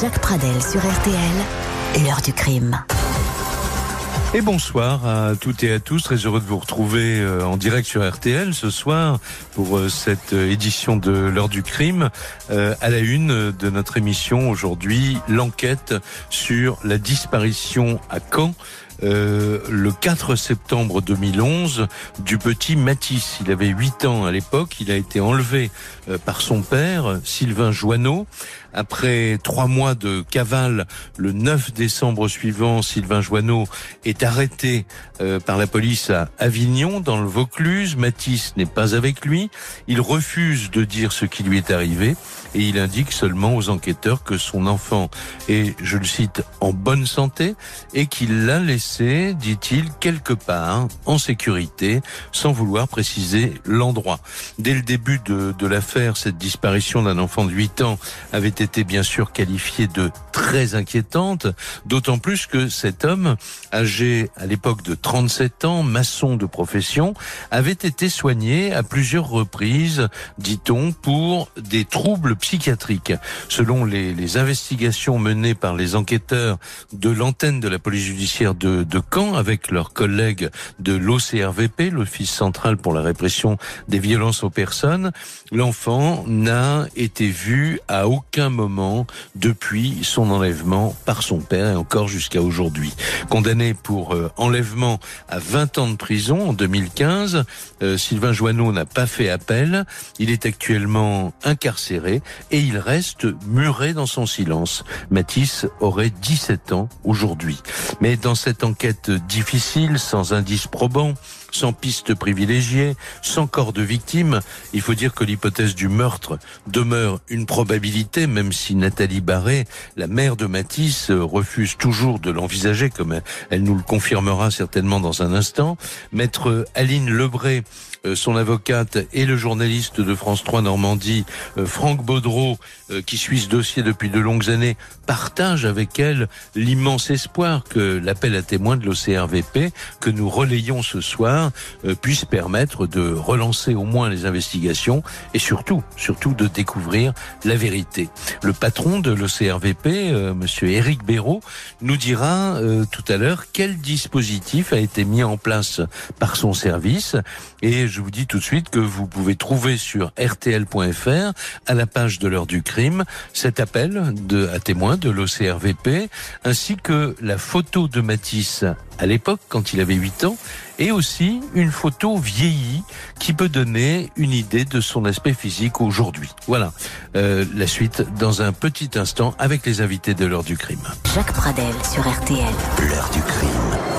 Jacques Pradel sur RTL, l'heure du crime. Et bonsoir à toutes et à tous. Très heureux de vous retrouver euh, en direct sur RTL ce soir pour euh, cette euh, édition de l'heure du crime. À la une de notre émission aujourd'hui, l'enquête sur la disparition à Caen euh, le 4 septembre 2011 du petit Matisse. Il avait 8 ans à l'époque. Il a été enlevé euh, par son père, Sylvain Joanneau. Après trois mois de cavale, le 9 décembre suivant, Sylvain Joanneau est arrêté euh, par la police à Avignon, dans le Vaucluse. Matisse n'est pas avec lui. Il refuse de dire ce qui lui est arrivé et il indique seulement aux enquêteurs que son enfant est, je le cite, en bonne santé et qu'il l'a laissé, dit-il, quelque part en sécurité, sans vouloir préciser l'endroit. Dès le début de, de l'affaire, cette disparition d'un enfant de 8 ans avait été bien sûr qualifiée de très inquiétante, d'autant plus que cet homme, âgé à l'époque de 37 ans, maçon de profession, avait été soigné à plusieurs reprises, dit-on, pour des troubles psychiatrique. Selon les, investigations menées par les enquêteurs de l'antenne de la police judiciaire de, de Caen avec leurs collègues de l'OCRVP, l'Office central pour la répression des violences aux personnes, l'enfant n'a été vu à aucun moment depuis son enlèvement par son père et encore jusqu'à aujourd'hui. Condamné pour euh, enlèvement à 20 ans de prison en 2015, euh, Sylvain Joanneau n'a pas fait appel. Il est actuellement incarcéré et il reste muré dans son silence. Matisse aurait 17 ans aujourd'hui. Mais dans cette enquête difficile, sans indice probant, sans piste privilégiée, sans corps de victime, il faut dire que l'hypothèse du meurtre demeure une probabilité, même si Nathalie Barré, la mère de Matisse, refuse toujours de l'envisager, comme elle nous le confirmera certainement dans un instant. Maître Aline Lebré, son avocate et le journaliste de France 3 Normandie, euh, Franck Baudreau, euh, qui suit ce dossier depuis de longues années, partagent avec elle l'immense espoir que l'appel à témoins de l'OCRVP, que nous relayons ce soir, puisse permettre de relancer au moins les investigations et surtout, surtout de découvrir la vérité. Le patron de l'OCRVP, monsieur Éric Béraud, nous dira tout à l'heure quel dispositif a été mis en place par son service et vous dis tout de suite que vous pouvez trouver sur rtl.fr, à la page de l'heure du crime, cet appel de, à témoins de l'OCRVP, ainsi que la photo de Matisse à l'époque, quand il avait 8 ans, et aussi une photo vieillie qui peut donner une idée de son aspect physique aujourd'hui. Voilà, euh, la suite dans un petit instant avec les invités de l'heure du crime. Jacques Pradel sur RTL. L'heure du crime.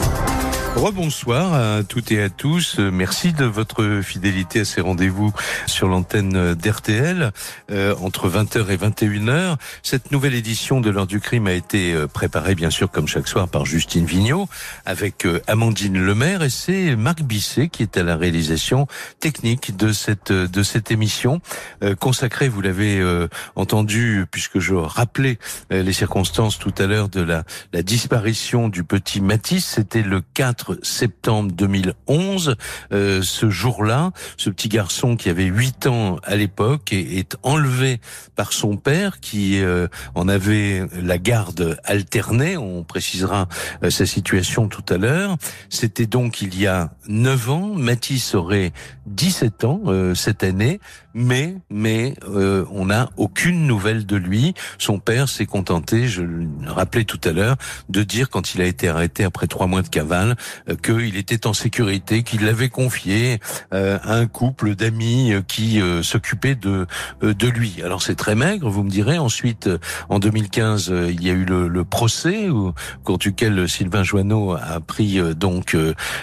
Rebonsoir à toutes et à tous. Merci de votre fidélité à ces rendez-vous sur l'antenne d'RTL euh, entre 20h et 21h. Cette nouvelle édition de l'heure du crime a été euh, préparée bien sûr comme chaque soir par Justine Vignot avec euh, Amandine Lemaire et c'est Marc Bisset qui est à la réalisation technique de cette de cette émission consacrée, vous l'avez entendu puisque je rappelais les circonstances tout à l'heure de la, la disparition du petit Matisse, c'était le 4 septembre 2011. Euh, ce jour-là, ce petit garçon qui avait 8 ans à l'époque est, enlevé par son père qui euh, en avait la garde alternée. On précisera euh, sa situation tout à l'heure. C'était donc il y a 9 ans. Mathis aurait 17 ans cette année mais mais euh, on n'a aucune nouvelle de lui. Son père s'est contenté, je le rappelais tout à l'heure, de dire quand il a été arrêté après trois mois de cavale euh, qu'il était en sécurité, qu'il l'avait confié euh, à un couple d'amis qui s'occupait de de lui. Alors c'est très maigre, vous me direz. Ensuite, en 2015, il y a eu le, le procès où, compte duquel Sylvain Joanneau a pris donc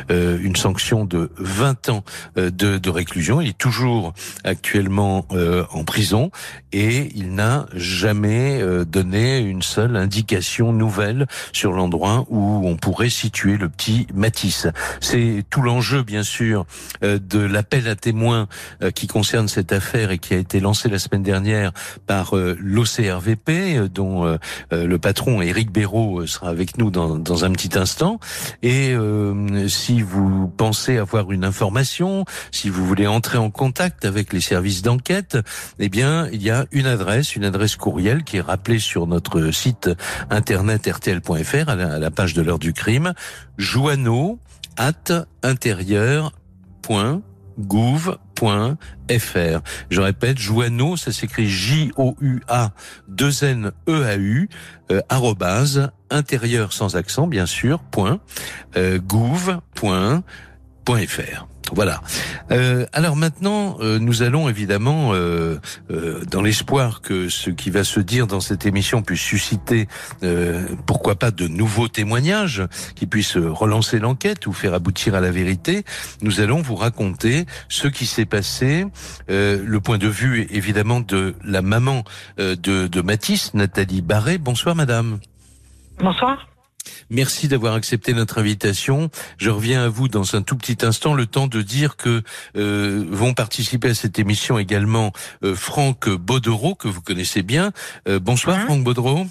une sanction de 20 ans de, de réclusion. Il est toujours actuellement euh, en prison et il n'a jamais euh, donné une seule indication nouvelle sur l'endroit où on pourrait situer le petit Matisse. C'est tout l'enjeu, bien sûr, euh, de l'appel à témoins qui concerne cette affaire et qui a été lancé la semaine dernière par l'OCRVP, dont le patron Éric Béraud sera avec nous dans, dans un petit instant. Et si vous pensez avoir une information, si vous voulez entrer en contact avec les services d'enquête, eh bien, il y a une adresse, une adresse courriel qui est rappelée sur notre site internet rtl.fr à, la, page de l'heure du crime. Joanneau at intérieur.gouv.fr. Je répète, Joanneau, ça s'écrit J-O-U-A 2 N E A U euh, arrobase intérieur sans accent bien sûr point euh, gouv.fr. Voilà. Euh, alors maintenant, euh, nous allons évidemment, euh, dans l'espoir que ce qui va se dire dans cette émission puisse susciter, pourquoi pas, de nouveaux témoignages qui puissent relancer l'enquête ou faire aboutir à la vérité, nous allons vous raconter ce qui s'est passé, le point de vue évidemment de la maman de, de Mathis, Nathalie Barré. Bonsoir madame. Bonsoir. Merci d'avoir accepté notre invitation. Je reviens à vous dans un tout petit instant, le temps de dire que euh, vont participer à cette émission également euh, Franck Baudereau, que vous connaissez bien. Euh, bonsoir Franck Baudereau.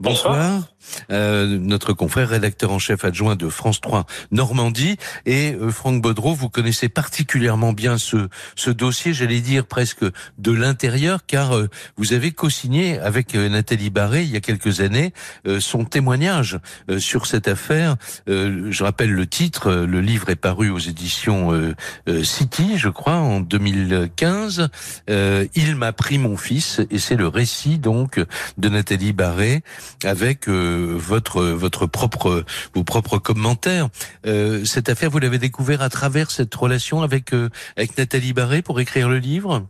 bonsoir. Euh, notre confrère rédacteur en chef adjoint de France 3 Normandie. Et euh, Franck Baudreau, vous connaissez particulièrement bien ce, ce dossier, j'allais dire presque de l'intérieur, car euh, vous avez co-signé avec Nathalie Barré il y a quelques années son témoignage sur cette affaire. je rappelle le titre, le livre est paru aux éditions City, je crois, en 2015. Il m'a pris mon fils, et c'est le récit donc de Nathalie Barré avec votre votre propre vos propres commentaires. Euh, cette affaire, vous l'avez découvert à travers cette relation avec euh, avec Nathalie Barré pour écrire le livre?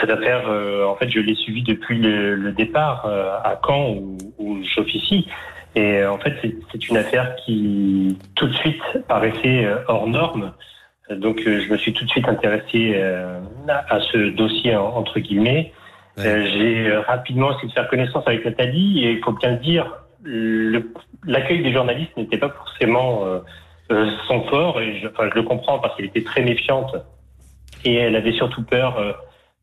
cette affaire, euh, en fait, je l'ai suivie depuis le, départ à Caen où, où j'officie. Et en fait, c'est une affaire qui tout de suite paraissait hors norme. Donc, je me suis tout de suite intéressé à ce dossier entre guillemets. Euh, j'ai euh, rapidement essayé de faire connaissance avec Nathalie et il faut bien le dire, l'accueil des journalistes n'était pas forcément euh, son fort et je, enfin, je le comprends parce qu'elle était très méfiante et elle avait surtout peur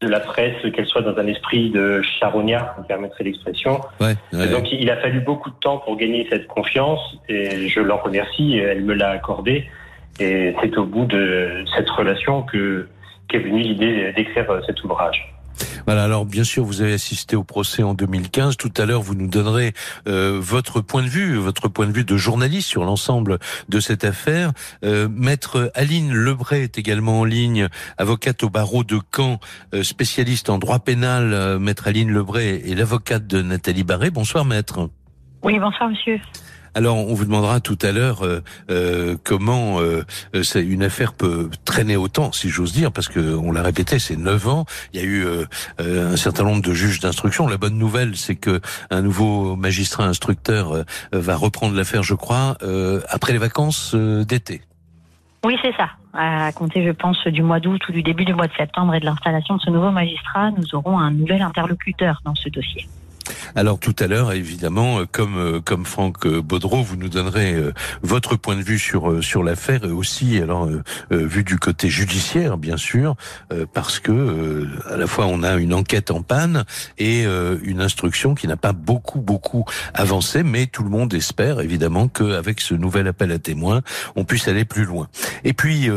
de la presse, qu'elle soit dans un esprit de charognard, on permettrait l'expression. Ouais, Donc il a fallu beaucoup de temps pour gagner cette confiance et je l'en remercie, elle me l'a accordé et c'est au bout de cette relation que qu'est venue l'idée d'écrire cet ouvrage. Voilà. Alors bien sûr, vous avez assisté au procès en 2015. Tout à l'heure, vous nous donnerez euh, votre point de vue, votre point de vue de journaliste sur l'ensemble de cette affaire. Euh, Maître Aline Lebray est également en ligne, avocate au barreau de Caen, euh, spécialiste en droit pénal. Maître Aline Lebray est l'avocate de Nathalie Barré. Bonsoir, maître. Oui, bonsoir, monsieur. Alors, on vous demandera tout à l'heure euh, euh comment euh, une affaire peut traîner autant, si j'ose dire, parce que on l'a répété, c'est neuf ans. Il y a eu un certain nombre de juges d'instruction. La bonne nouvelle, c'est que un nouveau magistrat instructeur va reprendre l'affaire, je crois, après les vacances d'été. Oui, c'est ça. À compter, je pense, du mois d'août ou du début du mois de septembre et de l'installation de ce nouveau magistrat, nous aurons un nouvel interlocuteur dans ce dossier. Alors tout à l'heure, évidemment, euh, comme euh, comme Franck euh, Baudreau, vous nous donnerez votre point de vue sur sur l'affaire et aussi alors vu du côté judiciaire, bien sûr, parce que à la fois on a une enquête en panne et une instruction qui n'a pas beaucoup beaucoup avancé, mais tout le monde espère évidemment qu'avec ce nouvel appel à témoins, on puisse aller plus loin. Et puis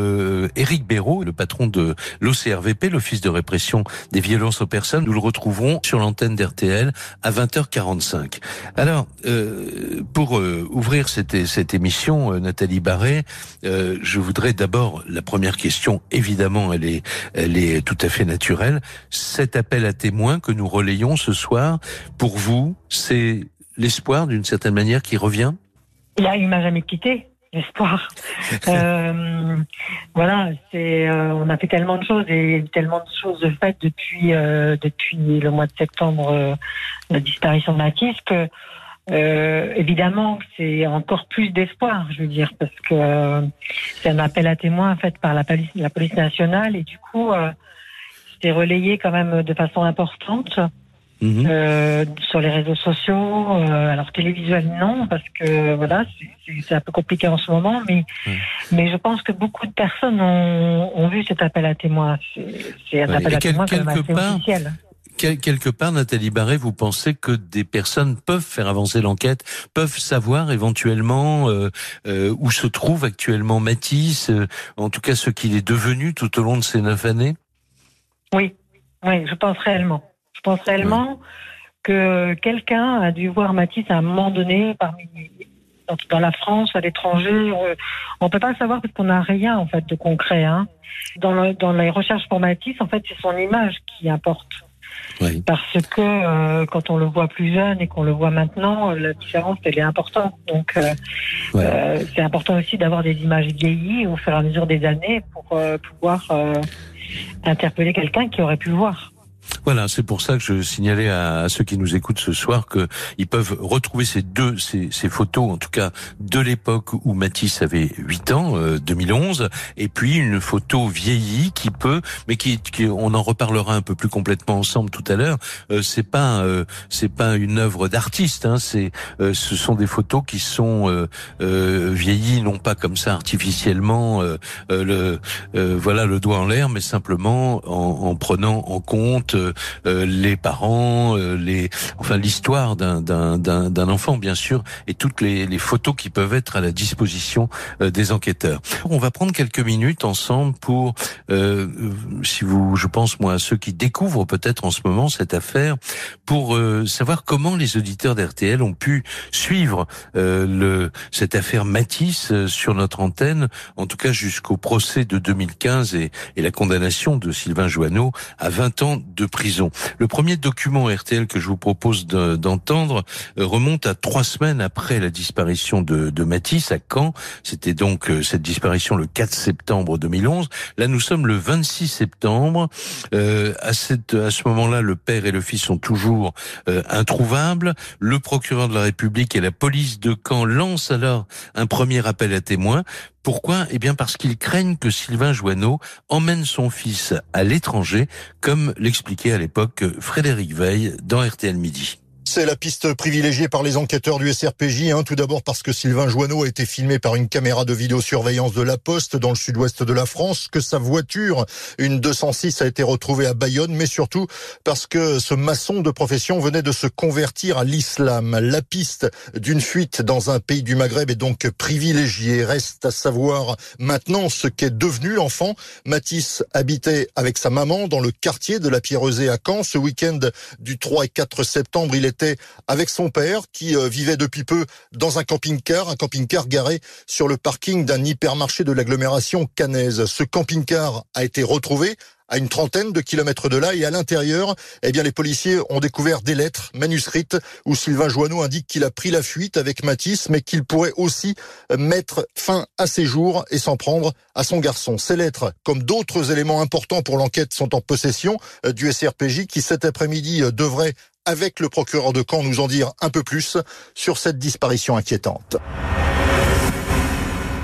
Éric Béraud, le patron de l'OCRVP, l'Office de répression des violences aux personnes, nous le retrouverons sur l'antenne d'RTL à 20h45. Alors, euh, pour euh, ouvrir cette, cette émission, euh, Nathalie Barré, euh, je voudrais d'abord, la première question, évidemment, elle est, elle est tout à fait naturelle. Cet appel à témoins que nous relayons ce soir, pour vous, c'est l'espoir d'une certaine manière qui revient? Là, il m'a jamais quitté l'espoir. euh, voilà, c'est euh, on a fait tellement de choses et tellement de choses de fait depuis euh, depuis le mois de septembre, la disparition de Mathis que évidemment c'est encore plus d'espoir, je veux dire, parce que c'est un appel à témoins fait par la police, la police nationale et du coup c'est relayé quand même de façon importante. Mhm. Euh, sur les réseaux sociaux, euh, alors télévisuel non parce que voilà c'est un peu compliqué en ce moment, mais mais je pense que beaucoup de personnes ont, ont vu cet appel à témoins. C'est un appel à témoins quand même assez officiel quelque part, Nathalie Barré, vous pensez que des personnes peuvent faire avancer l'enquête, peuvent savoir éventuellement euh, euh, où se trouve actuellement Matisse, euh, en tout cas ce qu'il est devenu tout au long de ces neuf années? Oui, oui, je pense réellement. Je pense réellement que quelqu'un a dû voir Matisse à un moment donné parmi dans la France, à l'étranger. On ne peut pas le savoir parce qu'on n'a rien en fait de concret. Hein. Dans, dans les recherches pour Matisse, en fait, c'est son image qui importe. Parce que euh, quand on le voit plus jeune et qu'on le voit maintenant, la différence elle est importante. Donc euh, euh, c'est important aussi d'avoir des images vieillies au fur et à mesure des années pour pouvoir interpeller quelqu'un qui aurait pu le voir. Voilà, c'est pour ça que je signalais à, ceux qui nous écoutent ce soir que ils peuvent retrouver ces deux ces, ces photos, en tout cas de l'époque où Matisse avait 8 ans, 2011, euh, et puis une photo vieillie qui peut, mais qui, qui, on en reparlera un peu plus complètement ensemble tout à l'heure. Euh, c'est pas euh, c'est pas une œuvre d'artiste, hein, c'est euh, ce sont des photos qui sont vieillies non pas comme ça artificiellement le voilà le doigt en l'air, mais simplement en, en prenant en compte euh, les parents, euh, les, enfin l'histoire d'un d'un enfant bien sûr, et toutes les, les, photos qui peuvent être à la disposition euh, des enquêteurs. On va prendre quelques minutes ensemble pour, si vous, je pense moi à ceux qui découvrent peut-être en ce moment cette affaire, pour savoir comment les auditeurs d'RTL ont pu suivre le cette affaire Matisse sur notre antenne, en tout cas jusqu'au procès de 2015 et, et la condamnation de Sylvain Joanneau à 20 ans de Le premier document RTL que je vous propose d'entendre euh, remonte à trois semaines après la disparition de, de Matisse à Caen. C'était donc euh, cette disparition le 4 septembre 2011. Là, nous sommes le 26 septembre. Euh, à ce moment-là, le père et le fils sont toujours euh, introuvables. Le procureur de la République et la police de Caen lancent alors un premier appel à témoins. Pourquoi? Eh bien parce qu'ils craignent que Sylvain Joanneau emmène son fils à l'étranger, comme l'expliquait à l'époque Frédéric Veil dans RTL Midi. C'est la piste privilégiée par les enquêteurs du SRPJ. Hein. Tout d'abord parce que Sylvain Joanneau a été filmé par une caméra de vidéosurveillance de la Poste dans le sud-ouest de la France, que sa voiture, une 206, a été retrouvée à Bayonne, mais surtout parce que ce maçon de profession venait de se convertir à l'islam. La piste d'une fuite dans un pays du Maghreb est donc privilégiée. Reste à savoir maintenant ce qu'est devenu l'enfant. Matisse habitait avec sa maman dans le quartier de la Pierrezée à Caen. Ce week-end du 3 et 4 septembre, il est avec son père qui euh, vivait depuis peu dans un camping-car, un camping-car garé sur le parking d'un hypermarché de l'agglomération cannaise. Ce camping-car a été retrouvé à une trentaine de kilomètres de là et à l'intérieur, eh bien les policiers ont découvert des lettres manuscrites où Sylvain Joanneau indique qu'il a pris la fuite avec Matisse mais qu'il pourrait aussi mettre fin à ses jours et s'en prendre à son garçon. Ces lettres, comme d'autres éléments importants pour l'enquête, sont en possession euh, du SRPJ qui cet après-midi euh, devrait avec le procureur de Caen nous en dire un peu plus sur cette disparition inquiétante.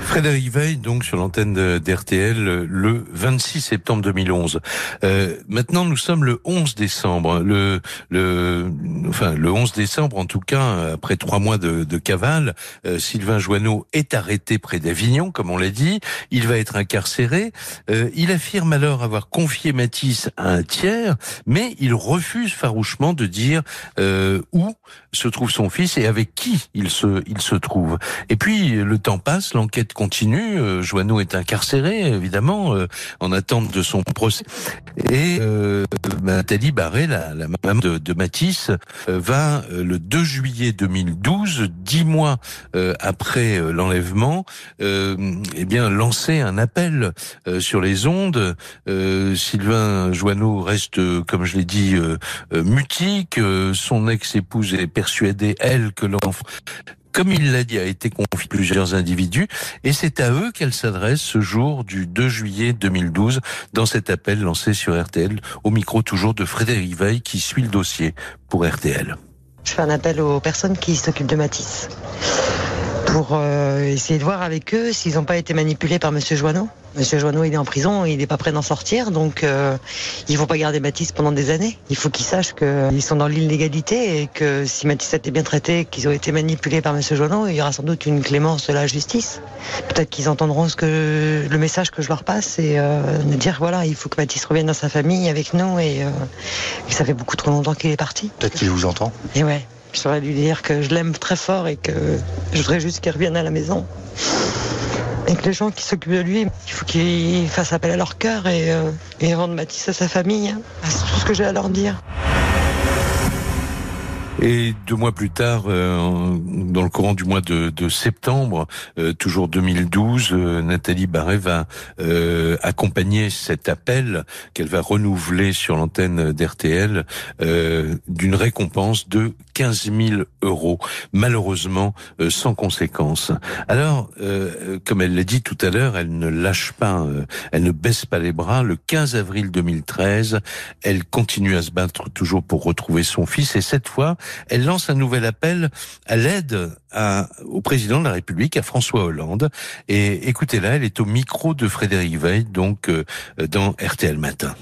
Frédéric Veil, donc sur l'antenne d'RTL, le 26 septembre 2011. Euh, maintenant, nous sommes le 11 décembre. Le, le, enfin, le 11 décembre, en tout cas, après trois mois de, de cavale, euh, Sylvain Joanneau est arrêté près d'Avignon, comme on l'a dit. Il va être incarcéré. Euh, il affirme alors avoir confié Matisse à un tiers, mais il refuse farouchement de dire euh, où se trouve son fils et avec qui il se, il se trouve. Et puis, le temps passe, l'enquête continue. Euh, Joanneau est incarcéré, évidemment, euh, en attente de son procès. Et euh, Nathalie Barré, la, maman de, de Matisse, euh, va le 2 juillet 2012, dix mois après l'enlèvement, eh bien lancer un appel sur les ondes. Sylvain Joanneau reste, comme je l'ai dit, mutique. son ex-épouse est persuadée, elle, que l'enfant comme il l'a dit, a été confié à plusieurs individus, et c'est à eux qu'elle s'adresse ce jour du 2 juillet 2012 dans cet appel lancé sur RTL, au micro toujours de Frédéric Veil qui suit le dossier pour RTL. Je fais un appel aux personnes qui s'occupent de Matisse. Pour euh, essayer de voir avec eux s'ils n'ont pas été manipulés par Monsieur Joanneau. Monsieur Joanneau, il est en prison, il n'est pas prêt d'en sortir, donc euh, il ne faut pas garder Mathis pendant des années. Il faut qu'ils sachent qu'ils sont dans l'illégalité et que si Mathis a été bien traité, qu'ils ont été manipulés par Monsieur Joanneau, il y aura sans doute une clémence de la justice. Peut-être qu'ils entendront ce que le message que je leur passe et euh, de dire voilà, il faut que Mathis revienne dans sa famille avec nous et, euh, et ça fait beaucoup trop longtemps qu'il est parti. Peut-être qu'il vous entend. Et ouais, j'aurais dû dire que je l'aime très fort et que je voudrais juste qu'il revienne à la maison. Et que les gens qui s'occupent de lui, il faut qu'ils fassent appel à leur cœur et, euh, et rendent Mathis à sa famille. hein. C'est tout ce que j'ai à leur dire. Et deux mois plus tard, euh, dans le courant du mois de, de septembre, euh, toujours 2012, euh, Nathalie Barret va euh, accompagner cet appel qu'elle va renouveler sur l'antenne d'RTL euh, d'une récompense de 15 000 euros, malheureusement euh, sans conséquence. Alors, euh, comme elle l'a dit tout à l'heure, elle ne lâche pas, euh, elle ne baisse pas les bras. Le 15 avril 2013, elle continue à se battre toujours pour retrouver son fils et cette fois, elle lance un nouvel appel à l'aide au président de la République, à François Hollande. Et écoutez-la, elle est au micro de Frédéric Veil, donc euh, dans RTL Matin.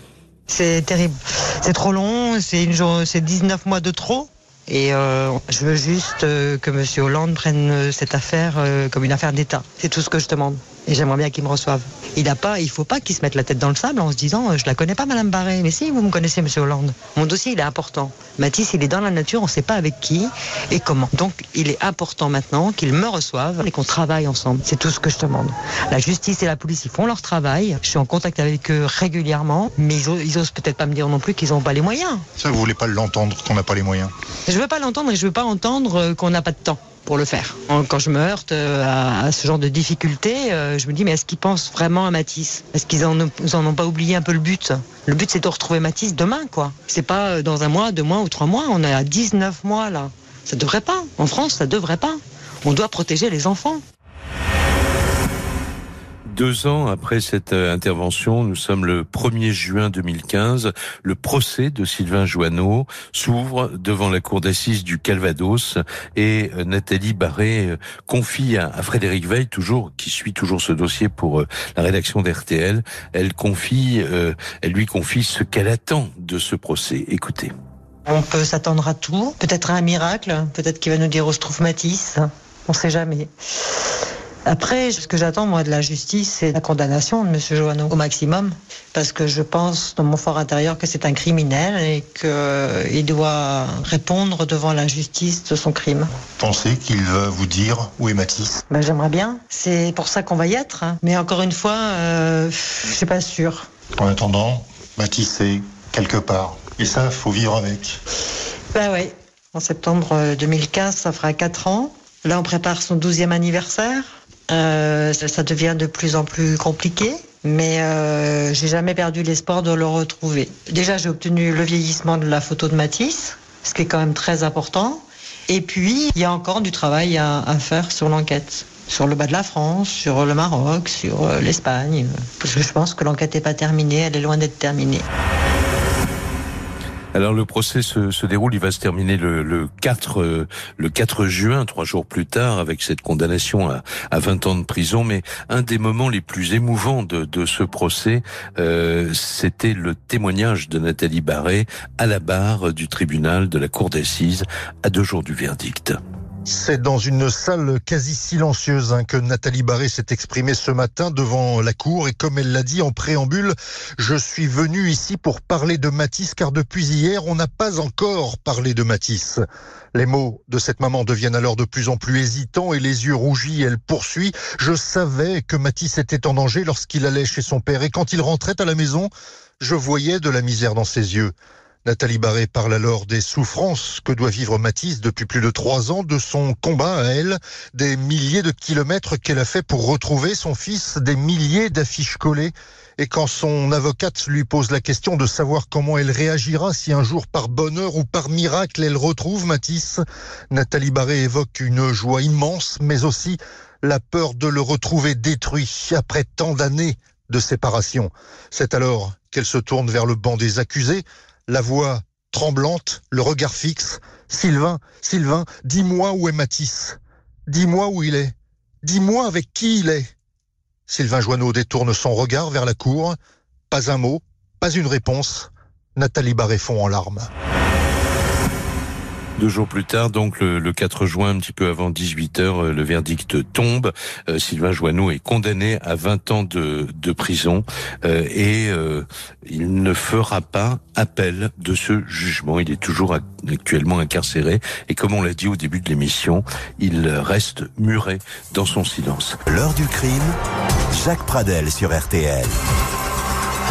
C'est terrible. C'est trop long, c'est une c'est 19 mois de trop. Et euh, je veux juste euh, que M. Hollande prenne euh, cette affaire comme une affaire d'État. C'est tout ce que je demande. Et j'aimerais bien qu'il me reçoive. Il a pas, il faut pas qu'il se mette la tête dans le sable en se disant euh, je la connais pas Madame Barré. Mais si, vous me connaissez M. Hollande. Mon dossier il est important. Mathis il est dans la nature, on sait pas avec qui et comment. Donc il est important maintenant qu'il me reçoive et qu'on travaille ensemble. C'est tout ce que je demande. La justice et la police ils font leur travail. Je suis en contact avec eux régulièrement, mais ils, ils osent peut-être pas me dire non plus qu'ils n'ont pas les moyens. Ça, vous voulez pas l'entendre qu'on n'a pas les moyens? Je veux pas l'entendre et je veux pas entendre euh, qu'on n'a pas de temps pour le faire. Quand je me heurte euh, à, ce genre de difficultés, euh, je me dis mais est-ce qu'ils pensent vraiment à Matisse? Est-ce qu'ils en, en ont pas oublié un peu le but? Le but c'est de retrouver Matisse demain quoi. C'est pas euh, dans un mois, deux mois ou trois mois. On est à 19 mois là. Ça devrait pas. En France, ça devrait pas. On doit protéger les enfants. Deux ans après cette euh, intervention, nous sommes le 1er juin 2015. Le procès de Sylvain Joanneau s'ouvre devant la cour d'assises du Calvados et euh, Nathalie Barré euh, confie à, Frédéric Veil, toujours qui suit toujours ce dossier pour la rédaction d'RTL, elle confie, elle lui confie ce qu'elle attend de ce procès. Écoutez. On peut s'attendre à tout, peut-être à un miracle, peut-être qu'il va nous dire où se trouve Matisse, on sait jamais. Après, ce que j'attends moi de la justice, c'est la condamnation de Monsieur Joanneau au maximum, parce que je pense dans mon fort intérieur que c'est un criminel et qu'il doit répondre devant la justice de son crime. Pensez qu'il va vous dire où est Matisse Ben, J'aimerais bien, c'est pour ça qu'on va y être, hein. mais encore une fois, euh, je suis pas sûre. En attendant, Matisse est quelque part. Et ça, faut vivre avec. Ben ouais, en septembre euh, 2015, ça fera 4 ans. Là, on prépare son 12e anniversaire. Euh, ça, devient de plus en plus compliqué, mais euh, j'ai jamais perdu l'espoir de le retrouver. Déjà, j'ai obtenu le vieillissement de la photo de Matisse, ce qui est quand même très important. Et puis, il y a encore du travail à, à faire sur l'enquête. Sur le bas de la France, sur le Maroc, sur euh, l'Espagne. Parce que je pense que l'enquête n'est pas terminée, elle est loin d'être terminée. Alors le procès se, se déroule, il va se terminer le, le 4 euh, le 4 juin, trois jours plus tard, avec cette condamnation à, à 20 ans de prison. Mais un des moments les plus émouvants de, de ce procès, euh, c'était le témoignage de Nathalie Barré à la barre du tribunal de la cour d'assises à deux jours du verdict. C'est dans une salle quasi silencieuse hein, que Nathalie Barré s'est exprimée ce matin devant la cour et comme elle l'a dit en préambule, je suis venu ici pour parler de Matisse car depuis hier on n'a pas encore parlé de Matisse. Les mots de cette maman deviennent alors de plus en plus hésitants et les yeux rougis, elle poursuit. Je savais que Matisse était en danger lorsqu'il allait chez son père et quand il rentrait à la maison, je voyais de la misère dans ses yeux. Nathalie Barré parle alors des souffrances que doit vivre Matisse depuis plus de trois ans, de son combat à elle, des milliers de kilomètres qu'elle a fait pour retrouver son fils, des milliers d'affiches collées. Et quand son avocate lui pose la question de savoir comment elle réagira si un jour par bonheur ou par miracle elle retrouve Matisse, Nathalie Barré évoque une joie immense, mais aussi la peur de le retrouver détruit après tant d'années de séparation. C'est alors qu'elle se tourne vers le banc des accusés, la voix tremblante, le regard fixe. Sylvain, Sylvain, dis-moi où est Matisse. Dis-moi où il est. Dis-moi avec qui il est. Sylvain Joanneau détourne son regard vers la cour. Pas un mot, pas une réponse. Nathalie Barré fond en larmes. Deux jours plus tard, donc le, 4 juin, un petit peu avant 18h, euh, le verdict tombe. Euh, Sylvain Joanneau est condamné à 20 ans de, prison euh, et il ne fera pas appel de ce jugement. Il est toujours actuellement incarcéré et comme on l'a dit au début de l'émission, il reste muré dans son silence. L'heure du crime, Jacques Pradel sur RTL.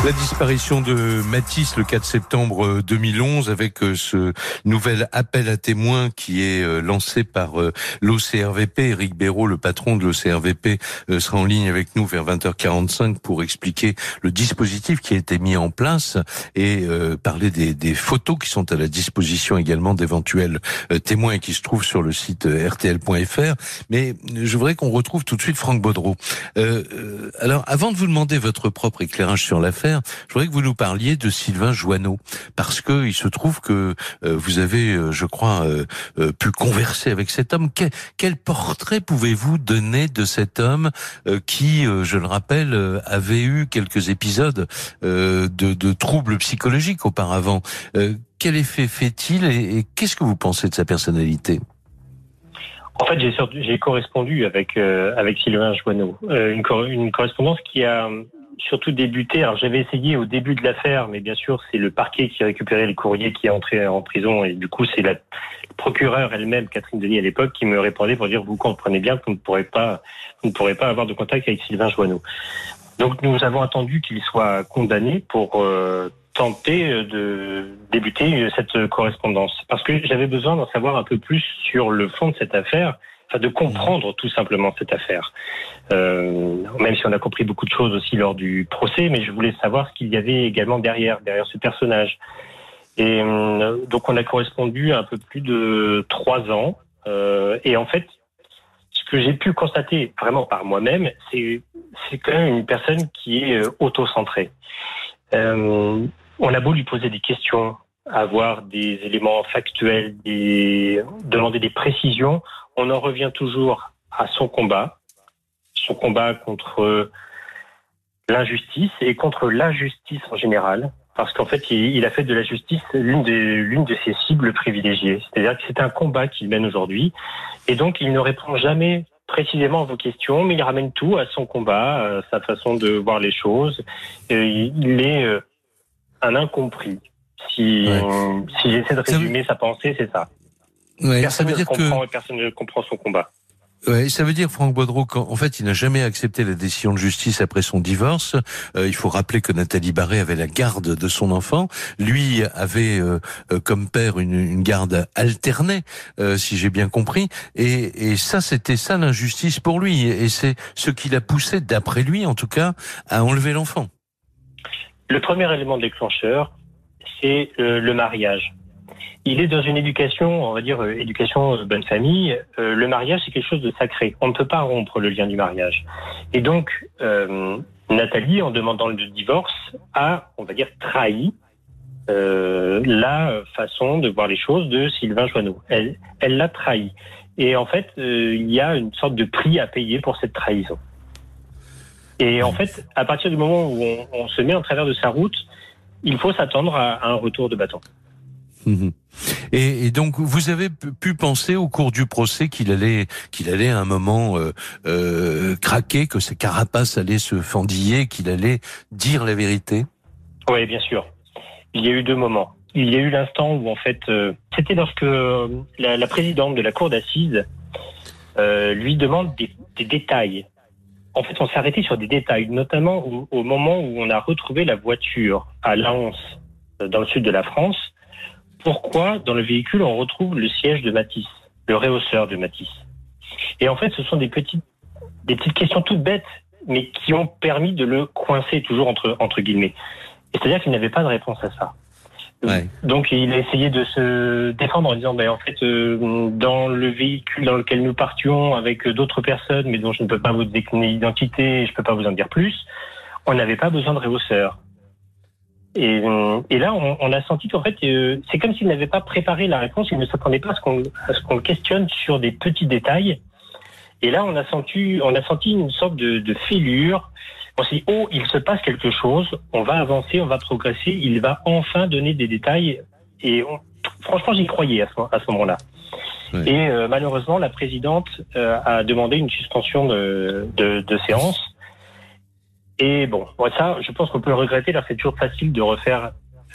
La disparition de Matisse le 4 septembre 2011 avec euh, ce nouvel appel à témoins qui est euh, lancé par euh, l'OCRVP. Eric Béraud, le patron de l'OCRVP, sera en ligne avec nous vers 20h45 pour expliquer le dispositif qui a été mis en place et parler des, photos qui sont à la disposition également d'éventuels témoins qui se trouvent sur le site rtl.fr. Mais je voudrais qu'on retrouve tout de suite Franck Baudreau. alors, avant de vous demander votre propre éclairage sur l'affaire, je voudrais que vous nous parliez de Sylvain Joanneau, parce que il se trouve que euh, vous avez, euh, je crois, euh, pu converser avec cet homme. Quel, portrait pouvez-vous donner de cet homme qui, je le rappelle, avait eu quelques épisodes de, troubles psychologiques auparavant? Quel effet fait-il et, qu'est-ce que vous pensez de sa personnalité? En fait, j'ai correspondu avec avec Sylvain Joanneau, une, une correspondance qui a surtout débuté. Alors j'avais essayé au début de l'affaire, mais bien sûr c'est le parquet qui récupérait le courrier qui est entré en prison et du coup c'est la procureure elle-même, Catherine Denis à l'époque, qui me répondait pour dire vous comprenez bien que vous ne pourrez pas, vous ne pourrez pas avoir de contact avec Sylvain Joanneau. Donc nous avons attendu qu'il soit condamné pour euh, tenter de débuter cette correspondance parce que j'avais besoin d'en savoir un peu plus sur le fond de cette affaire de comprendre tout simplement cette affaire. Euh, même si on a compris beaucoup de choses aussi lors du procès, mais je voulais savoir ce qu'il y avait également derrière, derrière ce personnage. Et euh, donc on a correspondu un peu plus de trois ans. Euh, et en fait, ce que j'ai pu constater vraiment par moi-même, c'est c'est quand même une personne qui est euh, auto-centrée. Euh, on a beau lui poser des questions, avoir des éléments factuels, des, demander des précisions, on en revient toujours à son combat, son combat contre l'injustice et contre l'injustice en général, parce qu'en fait, il, a fait de la justice l'une de, l'une de ses cibles privilégiées. C'est-à-dire que c'est un combat qu'il mène aujourd'hui, et donc il ne répond jamais précisément à vos questions, mais il ramène tout à son combat, à sa façon de voir les choses. Il est euh, un incompris. Si, si j'essaie de résumer sa pensée, c'est ça. Ouais, personne, ça veut dire que... personne ne comprend son combat. Ouais, ça veut dire Franck Baudreau qu'en fait il n'a jamais accepté la décision de justice après son divorce. Euh, il faut rappeler que Nathalie Barré avait la garde de son enfant. Lui avait euh, euh, comme père une, une garde alternée, si j'ai bien compris. Et, et ça, c'était ça l'injustice pour lui. Et c'est ce qui l'a poussé, d'après lui en tout cas, à enlever l'enfant. Le premier élément déclencheur, c'est le mariage il est dans une éducation, on va dire euh, éducation euh, bonne famille. Euh, le mariage, c'est quelque chose de sacré. On ne peut pas rompre le lien du mariage. Et donc, Nathalie, en demandant le divorce, a, on va dire, trahi la façon de voir les choses de Sylvain Joanneau. Elle, elle l'a trahi. Et en fait, il y a une sorte de prix à payer pour cette trahison. Et en fait, à partir du moment où on, se met en travers de sa route, il faut s'attendre à un retour de bâton. Mhm. Et, donc, vous avez pu penser au cours du procès qu'il allait, qu'il allait à un moment euh, euh, craquer, que ses carapaces allaient se fendiller, qu'il allait dire la vérité? Oui, bien sûr. Il y a eu deux moments. Il y a eu l'instant où, en fait, euh, c'était lorsque la, présidente de la cour d'assises lui demande des, détails. En fait, on s'est arrêté sur des détails, notamment au, moment où on a retrouvé la voiture à Lens, dans le sud de la France pourquoi dans le véhicule on retrouve le siège de Matisse, le réhausseur de Matisse? Et en fait, ce sont des petites, des petites questions toutes bêtes, mais qui ont permis de le coincer toujours entre, entre guillemets. C'est-à-dire qu'il n'avait pas de réponse à ça. Donc il a essayé de se défendre en disant ben en fait euh, dans le véhicule dans lequel nous partions avec d'autres personnes mais dont je ne peux pas vous décliner l'identité, je peux pas vous en dire plus, on n'avait pas besoin de réhausseur. Et, et, là, on, on a senti qu'en fait, euh, c'est comme s'il n'avait pas préparé la réponse, il ne s'attendait pas à ce qu'on qu le questionne sur des petits détails. Et là, on a senti, on a senti une sorte de, de fêlure. On s'est dit, oh, il se passe quelque chose, on va avancer, on va progresser, il va enfin donner des détails. Et on- franchement, j'y croyais à ce, à ce moment-là. Et euh, malheureusement, la présidente euh, a demandé une suspension de, de, de séance. Et bon, ouais, ça, je pense qu'on peut le regretter. Là, c'est toujours facile de refaire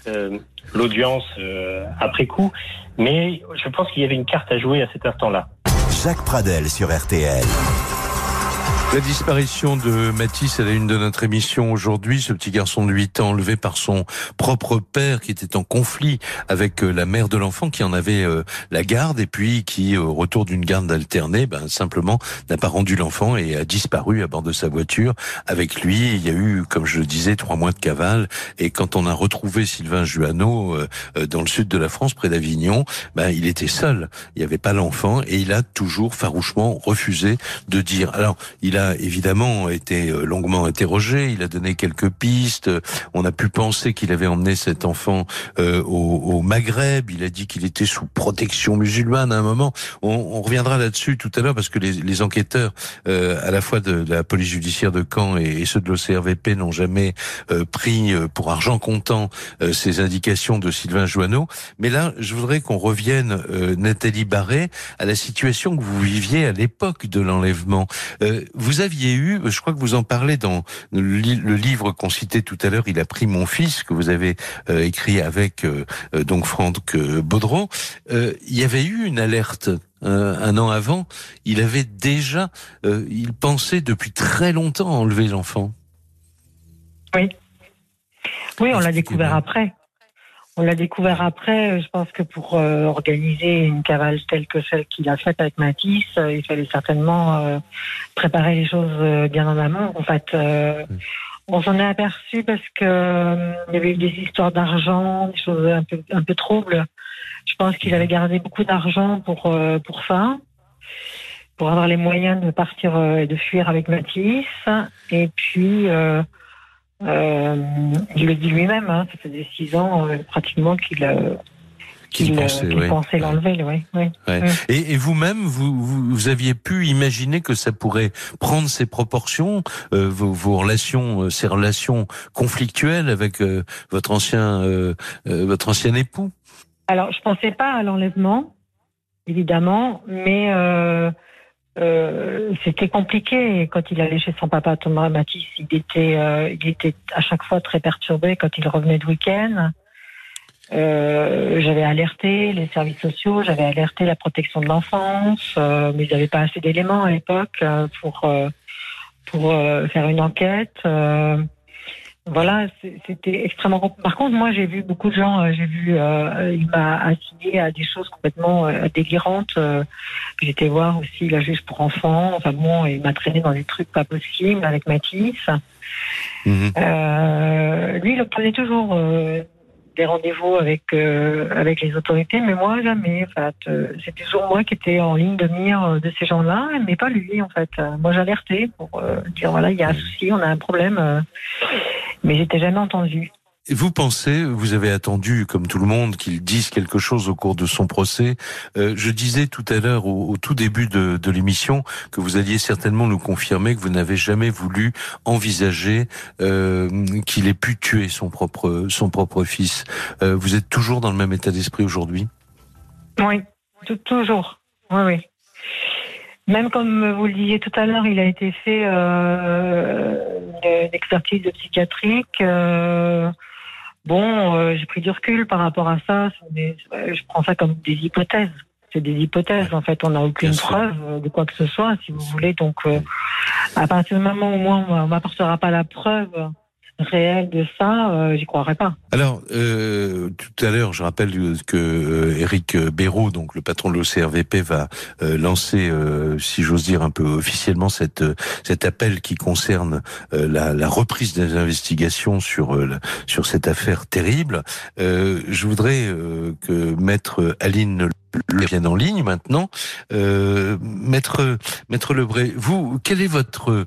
euh, l'audience euh, après coup. Mais je pense qu'il y avait une carte à jouer à cet instant-là. Jacques Pradel sur RTL. La disparition de Mathis à la une de notre émission aujourd'hui, ce petit garçon de 8 ans enlevé par son propre père qui était en conflit avec euh, la mère de l'enfant qui en avait euh, la garde et puis qui, au retour d'une garde alternée, ben, simplement n'a pas rendu l'enfant et a disparu à bord de sa voiture. Avec lui, il y a eu, comme je le disais, trois mois de cavale et quand on a retrouvé Sylvain Juano euh, euh, dans le sud de la France, près d'Avignon, ben, il était seul. Il n'y avait pas l'enfant et il a toujours farouchement refusé de dire. Alors, il a évidemment été euh, longuement interrogé, il a donné quelques pistes, on a pu penser qu'il avait emmené cet enfant euh, au, au Maghreb, il a dit qu'il était sous protection musulmane à un moment. On, on reviendra là-dessus tout à l'heure parce que les, les enquêteurs, euh, à la fois de, la police judiciaire de Caen et, ceux de l'OCRVP n'ont jamais euh, pris euh, pour argent comptant euh, ces indications de Sylvain Joanneau. Mais là, je voudrais qu'on revienne, Nathalie Barré, à la situation que vous viviez à l'époque de l'enlèvement. Vous aviez eu, je crois que vous en parlez dans le, li- le livre qu'on citait tout à l'heure, Il a pris mon fils, que vous avez euh, écrit avec euh, euh, donc Franck euh, Baudron. Euh, il y avait eu une alerte euh, un an avant. Il avait déjà, euh, il pensait depuis très longtemps enlever l'enfant. Oui, on l'a découvert après. On l'a découvert après. Je pense que pour euh, organiser une cavale telle que celle qu'il a faite avec Matisse, euh, il fallait certainement euh, préparer les choses euh, bien en amont. En fait, euh, on s'en est aperçu parce que euh, il y avait eu des histoires d'argent, des choses un peu un peu troubles. Je pense qu'il avait gardé beaucoup d'argent pour euh, pour ça, pour avoir les moyens de partir euh, et de fuir avec Matisse. Et puis. euh, euh, il le dit lui-même, hein, ça faisait six ans euh, pratiquement qu'il euh, Qu'il euh, pensait, ouais. pensait l'enlever. Ouais. Mm. Et, et vous-même, vous, vous, vous aviez pu imaginer que ça pourrait prendre ces proportions, euh, vos, vos relations, euh, ces relations conflictuelles avec euh, votre ancien, euh, euh, votre ancien époux? Alors, je pensais pas à l'enlèvement, évidemment, mais euh, c'était compliqué. Quand il allait chez son papa Thomas Matisse, il était, euh, il était à chaque fois très perturbé quand il revenait de week-end. Euh, j'avais alerté les services sociaux, j'avais alerté la protection de l'enfance, euh, mais ils n'avaient pas assez d'éléments à l'époque euh, pour pour faire une enquête. Euh, voilà, c'était extrêmement. Par contre, moi, j'ai vu beaucoup de gens. euh, J'ai vu, euh, il m'a assigné à des choses complètement euh, délirantes. euh, J'étais voir aussi la juge pour enfants. Enfin bon, il m'a traîné dans des trucs pas possibles avec Mathis. Mhm. Euh, lui, il obtenait toujours euh, des rendez-vous avec euh, avec les autorités, mais moi jamais. En fait, Euh, c'était toujours moi qui étais en ligne de mire euh, de ces gens-là, mais pas lui en fait. Euh, Moi, j'alertais pour euh, dire voilà, il y a un souci, on a un problème, euh, mais j'étais jamais entendue. Vous pensez, vous avez attendu, comme tout le monde, qu'il dise quelque chose au cours de son procès. Euh, je disais tout à l'heure, au, au tout début de, de l'émission, que vous alliez certainement nous confirmer que vous n'avez jamais voulu envisager euh, qu'il ait pu tuer son propre son propre fils. Euh, vous êtes toujours dans le même état d'esprit aujourd'hui? Oui, tou- toujours. Oui, oui. Même comme vous le disiez tout à l'heure, il a été fait euh, une expertise de psychiatrique. euh, bon, euh, j'ai pris du recul par rapport à ça. Des- je prends ça comme des hypothèses. C'est des hypothèses. En fait, on n'a aucune Bien preuve de quoi que ce soit, si vous voulez. Donc, euh, à partir du moment où moi, on m'apportera pas la preuve réelle de ça, euh, j'y croirais pas. Alors, euh, tout à l'heure, je rappelle que euh, Éric Béraud, donc le patron de l'OCRVP, va euh, lancer, euh, si j'ose dire un peu officiellement, cette, euh, cet appel qui concerne euh, la, la reprise des investigations sur euh, sur cette affaire terrible. Euh, je voudrais euh, que Maître Aline le vienne en ligne maintenant. Euh, Maître Maître Lebray, vous, quelle est votre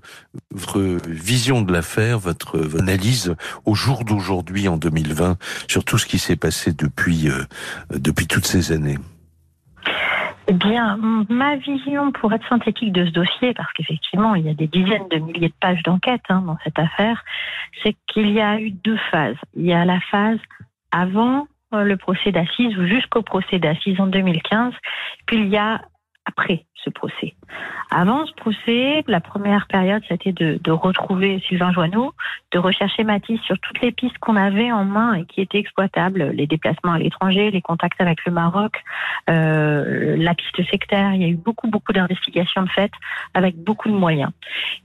votre vision de l'affaire, votre, votre analyse au jour d'aujourd'hui en 2020 sur tout ce qui s'est passé depuis euh, depuis toutes ces années? Eh bien, ma vision pour être synthétique de ce dossier, parce qu'effectivement, il y a des dizaines de milliers de pages d'enquête hein, dans cette affaire, c'est qu'il y a eu deux phases. Il y a la phase avant le procès d'assises ou jusqu'au procès d'assises en 2015, puis il y a après ce procès. Avant ce procès, la première période, c'était de, de, retrouver Sylvain Joanneau, de rechercher Mathis sur toutes les pistes qu'on avait en main et qui étaient exploitables, les déplacements à l'étranger, les contacts avec le Maroc, euh, la piste sectaire. Il y a eu beaucoup, beaucoup d'investigations de fait avec beaucoup de moyens.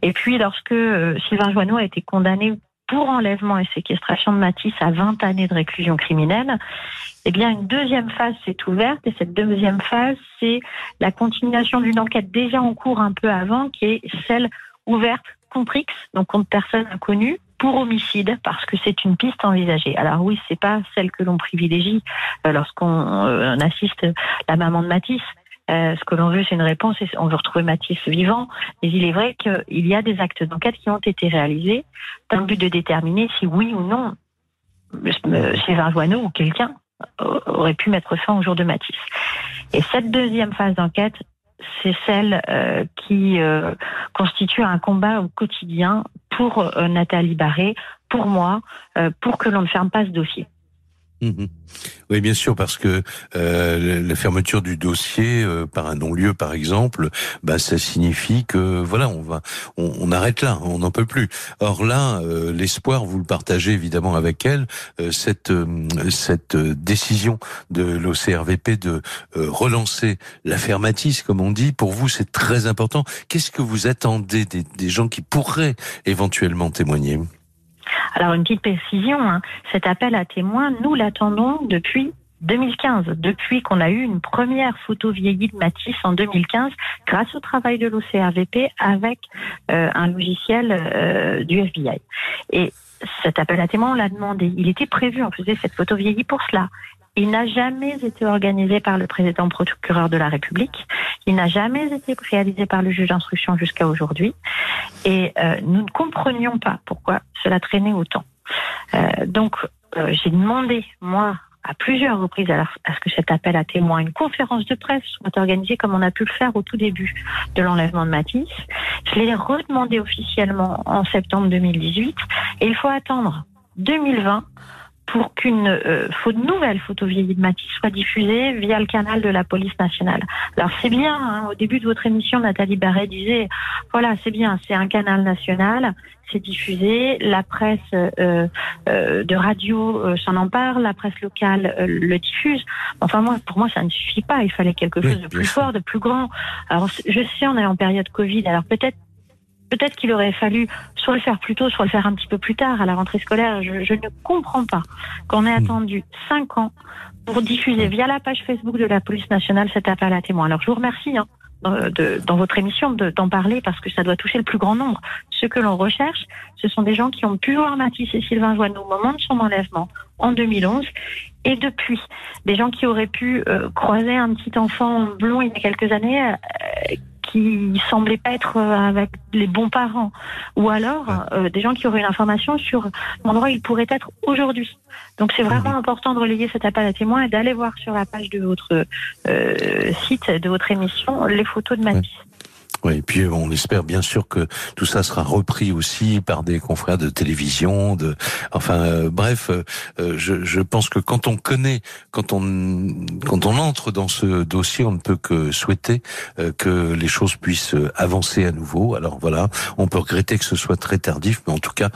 Et puis, lorsque euh, Sylvain Joanneau a été condamné pour enlèvement et séquestration de Matisse à 20 années de réclusion criminelle, eh bien, une deuxième phase s'est ouverte et cette deuxième phase, c'est la continuation d'une enquête déjà en cours un peu avant, qui est celle ouverte contre X, donc contre personne inconnue, pour homicide, parce que c'est une piste envisagée. Alors oui, c'est pas celle que l'on privilégie euh, lorsqu'on euh, assiste la maman de Matisse, euh, ce que l'on veut, c'est une réponse et on veut retrouver Mathis vivant. Mais il est vrai qu'il y a des actes d'enquête qui ont été réalisés dans le but de déterminer si oui ou non Sylvain Joanneau ou quelqu'un aurait pu mettre fin au jour de Matisse. Et cette deuxième phase d'enquête, c'est celle euh, qui euh, constitue un combat au quotidien pour Nathalie Barré, pour moi, pour que l'on ne ferme pas ce dossier. Mhm. Oui, bien sûr, parce que euh, la fermeture du dossier euh, par un non-lieu, par exemple, bah, ça signifie que voilà, on va, on, arrête là, on n'en peut plus. Or là, euh, l'espoir, vous le partagez évidemment avec elle, cette décision de l'OCRVP de relancer Matisse, comme on dit, pour vous, c'est très important. Qu'est-ce que vous attendez des gens qui pourraient éventuellement témoigner? Alors une petite précision, hein. cet appel à témoins, nous l'attendons depuis 2015, depuis qu'on a eu une première photo vieillie de Matisse en 2015, grâce au travail de l'OCRVP avec euh, un logiciel euh, du FBI. Et cet appel à témoins, on l'a demandé. Il était prévu, on faisait cette photo vieillie pour cela. Il n'a jamais été organisé par le président procureur de la République. Il n'a jamais été réalisé par le juge d'instruction jusqu'à aujourd'hui. Et euh, nous ne comprenions pas pourquoi cela traînait autant. Euh, donc, euh, j'ai demandé, moi, à plusieurs reprises à, ce que cet appel à témoins, une conférence de presse soit organisée comme on a pu le faire au tout début de l'enlèvement de Matisse. Je l'ai redemandé officiellement en septembre 2018 et il faut attendre 2020 pour qu'une euh, nouvelle photo vieillie de Matisse soit diffusée via le canal de la police nationale. Alors c'est bien, hein, au début de votre émission, Nathalie Barret disait, voilà, c'est bien, c'est un canal national, c'est diffusé, la presse euh, euh, de radio euh, s'en empare, la presse locale le diffuse. Enfin moi, pour moi, ça ne suffit pas. Il fallait quelque chose de plus fort, de plus grand. Alors je sais, on est en période Covid, alors peut-être peut-être qu'il aurait fallu soit le faire plus tôt, soit le faire un petit peu plus tard à la rentrée scolaire. Je, ne comprends pas qu'on ait hmm. attendu cinq ans pour diffuser via la page Facebook de la police nationale cet appel à témoins. Alors je vous remercie hein, de, dans votre émission d'en parler parce que ça doit toucher le plus grand nombre. Ce que l'on recherche, ce sont des gens qui ont pu voir Mathis et Sylvain Joanneau au moment de son enlèvement en 2011 et depuis. Des gens qui auraient pu euh, croiser un petit enfant blond il y a quelques années euh, qui semblaient pas être euh, avec les bons parents, ou alors euh, des gens qui auraient une information sur l'endroit où il pourrait être aujourd'hui. Donc c'est vraiment mhm. important de relayer cet appel à témoins et d'aller voir sur la page de votre euh, site, de votre émission, les photos de Mathis. Oui, et puis on espère bien sûr que tout ça sera repris aussi par des confrères de télévision, de, enfin euh, bref, euh, je, je, pense que quand on connaît, quand on quand on entre dans ce dossier, on ne peut que souhaiter euh, que les choses puissent avancer à nouveau. Alors voilà, on peut regretter que ce soit très tardif, mais en tout cas,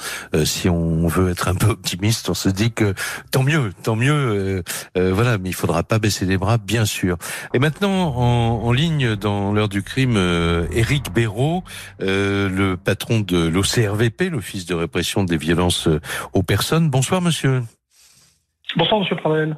si on veut être un peu optimiste, on se dit que tant mieux, tant mieux. voilà, mais il faudra pas baisser les bras, bien sûr. Et maintenant, en, en ligne dans l'heure du crime Éric Béraud, euh, le patron de l'OCRVP, l'Office de répression des violences euh, aux personnes. Bonsoir, monsieur. Bonsoir, monsieur Pravel.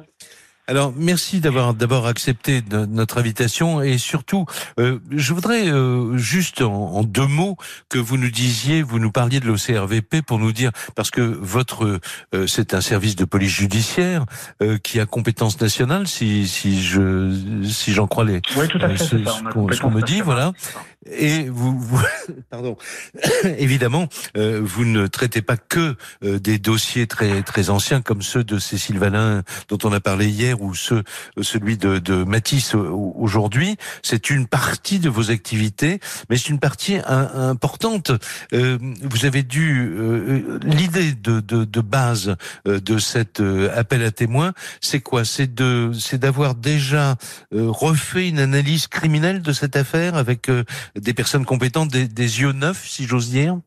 Alors, merci d'avoir d'abord accepté notre invitation et surtout, euh, je voudrais euh, juste en, deux mots que vous nous disiez, vous nous parliez de l'OCRVP pour nous dire parce que votre euh, c'est un service de police judiciaire qui a compétence nationale, si si je si j'en crois les oui, tout à fait, ce, qu'on me dit, voilà. Et vous, vous pardon, évidemment, vous ne traitez pas que des dossiers très très anciens comme ceux de Cécile Valin dont on a parlé hier ou ce, celui de, de Matisse aujourd'hui, c'est une partie de vos activités, mais c'est une partie importante. Euh, vous avez dû euh, l'idée de, de, de, base euh, de cet appel à témoins, c'est quoi? C'est de c'est d'avoir déjà refait une analyse criminelle de cette affaire avec des personnes compétentes, des, des yeux neufs, si j'ose dire?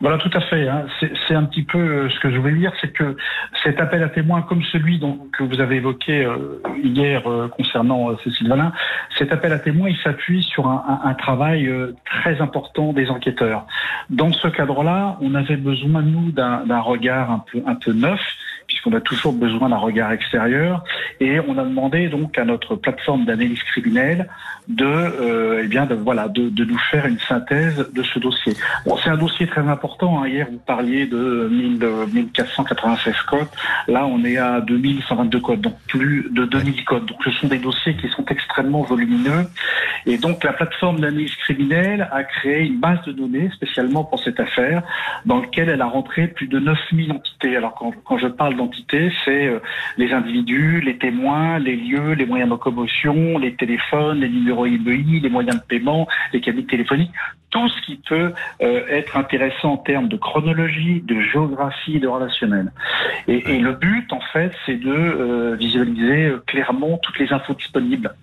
Voilà, tout à fait. Hein. C'est un petit peu euh, ce que je voulais dire, c'est que cet appel à témoins, comme celui dont, que vous avez évoqué euh, hier euh, concernant Cécile Valin, cet appel à témoins, il s'appuie sur un, un, travail très important des enquêteurs. Dans ce cadre-là, on avait besoin, nous, d'un regard un peu, un peu neuf, puisqu'on a toujours besoin d'un regard extérieur, et on a demandé donc à notre plateforme d'analyse criminelle de, eh bien, de, voilà, de, de, nous faire une synthèse de ce dossier. Bon, c'est un dossier très important. Hein. Hier, vous parliez de 1496 codes. Là, on est à 2122 codes, donc plus de 2000 codes. Donc, ce sont des dossiers qui sont extrêmement volumineux. Et donc, la plateforme d'analyse criminelle a créé une base de données spécialement pour cette affaire, dans laquelle elle a rentré plus de 9000 entités. Alors, quand, quand je parle d'entités, c'est euh, les individus, les témoins, les lieux, les moyens de locomotion, les téléphones, les numéros IBI, les moyens de paiement, les cabines téléphoniques, tout ce qui peut euh, être intéressant en termes de chronologie, de géographie, de relationnel. Et, et le but, en fait, c'est de euh, visualiser clairement toutes les infos disponibles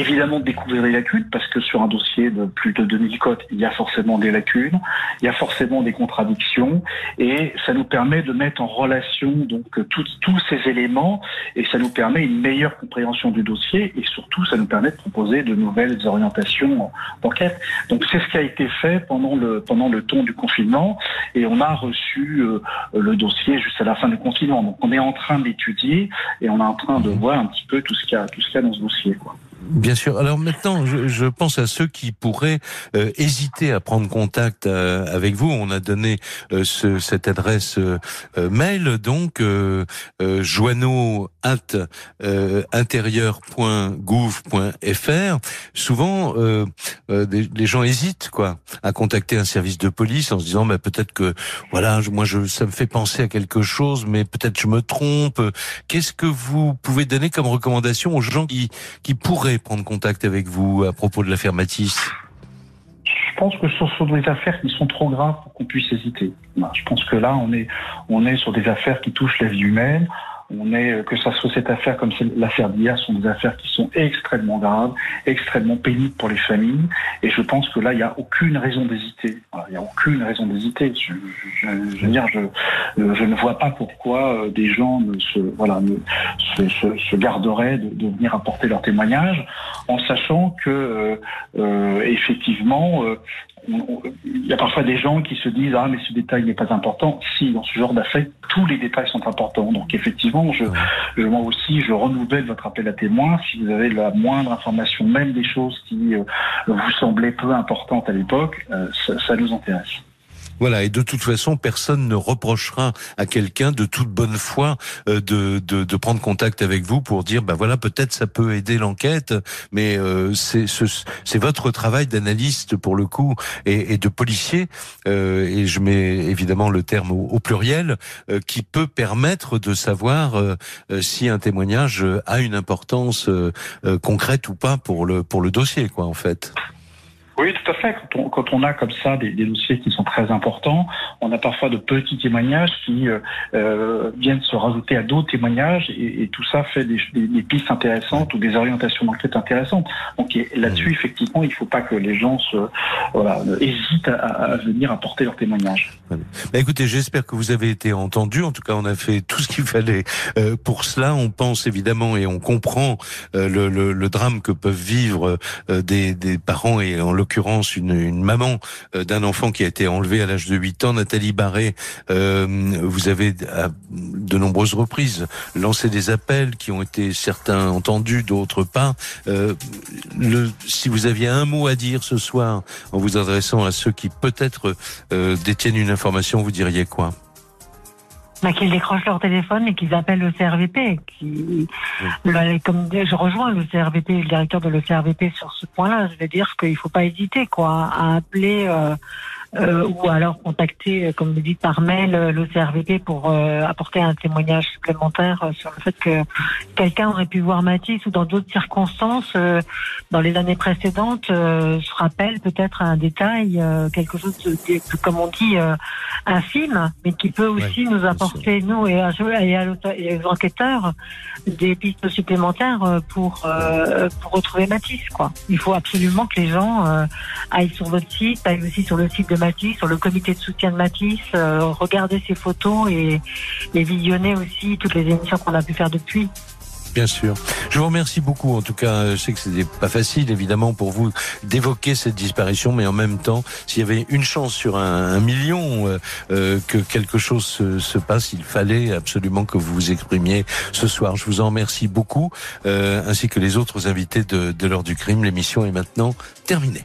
évidemment découvrir les lacunes, parce que sur un dossier de plus de 2000 codes, il y a forcément des lacunes, il y a forcément des contradictions, et ça nous permet de mettre en relation donc tous ces éléments, et ça nous permet une meilleure compréhension du dossier, et surtout ça nous permet de proposer de nouvelles orientations d'enquête. Donc c'est ce qui a été fait pendant le pendant le temps du confinement, et on a reçu euh, le dossier juste à la fin du confinement. Donc on est en train d'étudier, et on est en train de voir un petit peu tout ce qu'il y a tout ce qu'il y a dans ce dossier. Quoi. Bien sûr. Alors maintenant, je, je, pense à ceux qui pourraient euh, hésiter à prendre contact euh, avec vous. On a donné euh, ce, cette adresse mail, donc euh, joanneau intérieur.gouv.fr. Souvent, des, les gens hésitent quoi à contacter un service de police en se disant, bah, peut-être que voilà, moi, je, ça me fait penser à quelque chose, mais peut-être je me trompe. Qu'est-ce que vous pouvez donner comme recommandation aux gens qui, qui pourraient prendre contact avec vous à propos de l'affaire Matisse je pense que ce sont des affaires qui sont trop graves pour qu'on puisse hésiter. Je pense que là, on est, on est sur des affaires qui touchent la vie humaine on est, euh, que ça soit cette affaire comme l'affaire d'hier, sont des affaires qui sont extrêmement graves, extrêmement pénibles pour les familles. Et je pense que là, il n'y a aucune raison d'hésiter. il n'y a aucune raison d'hésiter. Je, veux dire, je, je ne vois pas pourquoi euh, des gens ne se, voilà, ne, se, garderaient de, venir apporter leur témoignage, en sachant que euh, euh effectivement, euh, il y a parfois des gens qui se disent ah mais ce détail n'est pas important. Si dans ce genre d'affaires, tous les détails sont importants. Donc effectivement, je, je, moi aussi, je renouvelle votre appel à témoins. Si vous avez la moindre information, même des choses qui euh, vous semblaient peu importantes à l'époque, euh, ça, ça nous intéresse. Voilà, et de toute façon, personne ne reprochera à quelqu'un de toute bonne foi euh, de, de, de, prendre contact avec vous pour dire, bah voilà, peut-être ça peut aider l'enquête, mais euh, c'est votre travail d'analyste pour le coup et, et de policier, euh, et je mets évidemment le terme au, au pluriel, euh, qui peut permettre de savoir euh, si un témoignage a une importance concrète ou pas pour le pour le dossier, quoi, en fait. Oui, tout à fait. Quand on, quand on a comme ça des, des, dossiers qui sont très importants, on a parfois de petits témoignages qui euh, euh viennent se rajouter à d'autres témoignages et, et, tout ça fait des, des, pistes intéressantes ou des orientations d'enquête intéressantes. Donc là-dessus, mmh. effectivement, il ne faut pas que les gens se, voilà, hésitent à, à, venir apporter leur témoignage. Bah, écoutez, j'espère que vous avez été entendu. En tout cas, on a fait tout ce qu'il fallait euh, pour cela. On pense évidemment et on comprend euh, le, le, le, drame que peuvent vivre des, des parents et en l'occurrence une, maman euh, d'un enfant qui a été enlevé à l'âge de 8 ans, Nathalie Barré, euh, vous avez à de nombreuses reprises lancé des appels qui ont été certains entendus, d'autres pas. Euh, si vous aviez un mot à dire ce soir en vous adressant à ceux qui peut-être détiennent une information, vous diriez quoi? Bah, qu'ils décrochent leur téléphone et qu'ils appellent le CRVP. Qui, oui. bah, comme je rejoins le CRVP, le directeur de le CRVP sur ce point-là. Je vais dire qu'il faut pas hésiter, quoi, à appeler, euh, euh, ou alors contacter, comme vous dites, par mail l'OCRVP pour apporter un témoignage supplémentaire sur le fait que quelqu'un aurait pu voir Matisse ou dans d'autres circonstances, dans les années précédentes, se rappelle peut-être un détail, quelque chose de, comme on dit, infime, mais qui peut aussi nous apporter, nous et, à, et, aux enquêteurs, des pistes supplémentaires pour, pour retrouver Matisse. Quoi. Il faut absolument que les gens euh, aillent sur votre site, aillent aussi sur le site de Matisse, sur le comité de soutien de Matisse, euh, regarder ses photos et, et visionner aussi toutes les émissions qu'on a pu faire depuis. Bien sûr. Je vous remercie beaucoup. En tout cas, je sais que c'était pas facile, évidemment, pour vous d'évoquer cette disparition, mais en même temps, s'il y avait une chance sur un, million euh, euh, que quelque chose se, passe, il fallait absolument que vous vous exprimiez ce soir. Je vous en remercie beaucoup, euh, ainsi que les autres invités de, de l'heure du crime. L'émission est maintenant terminée.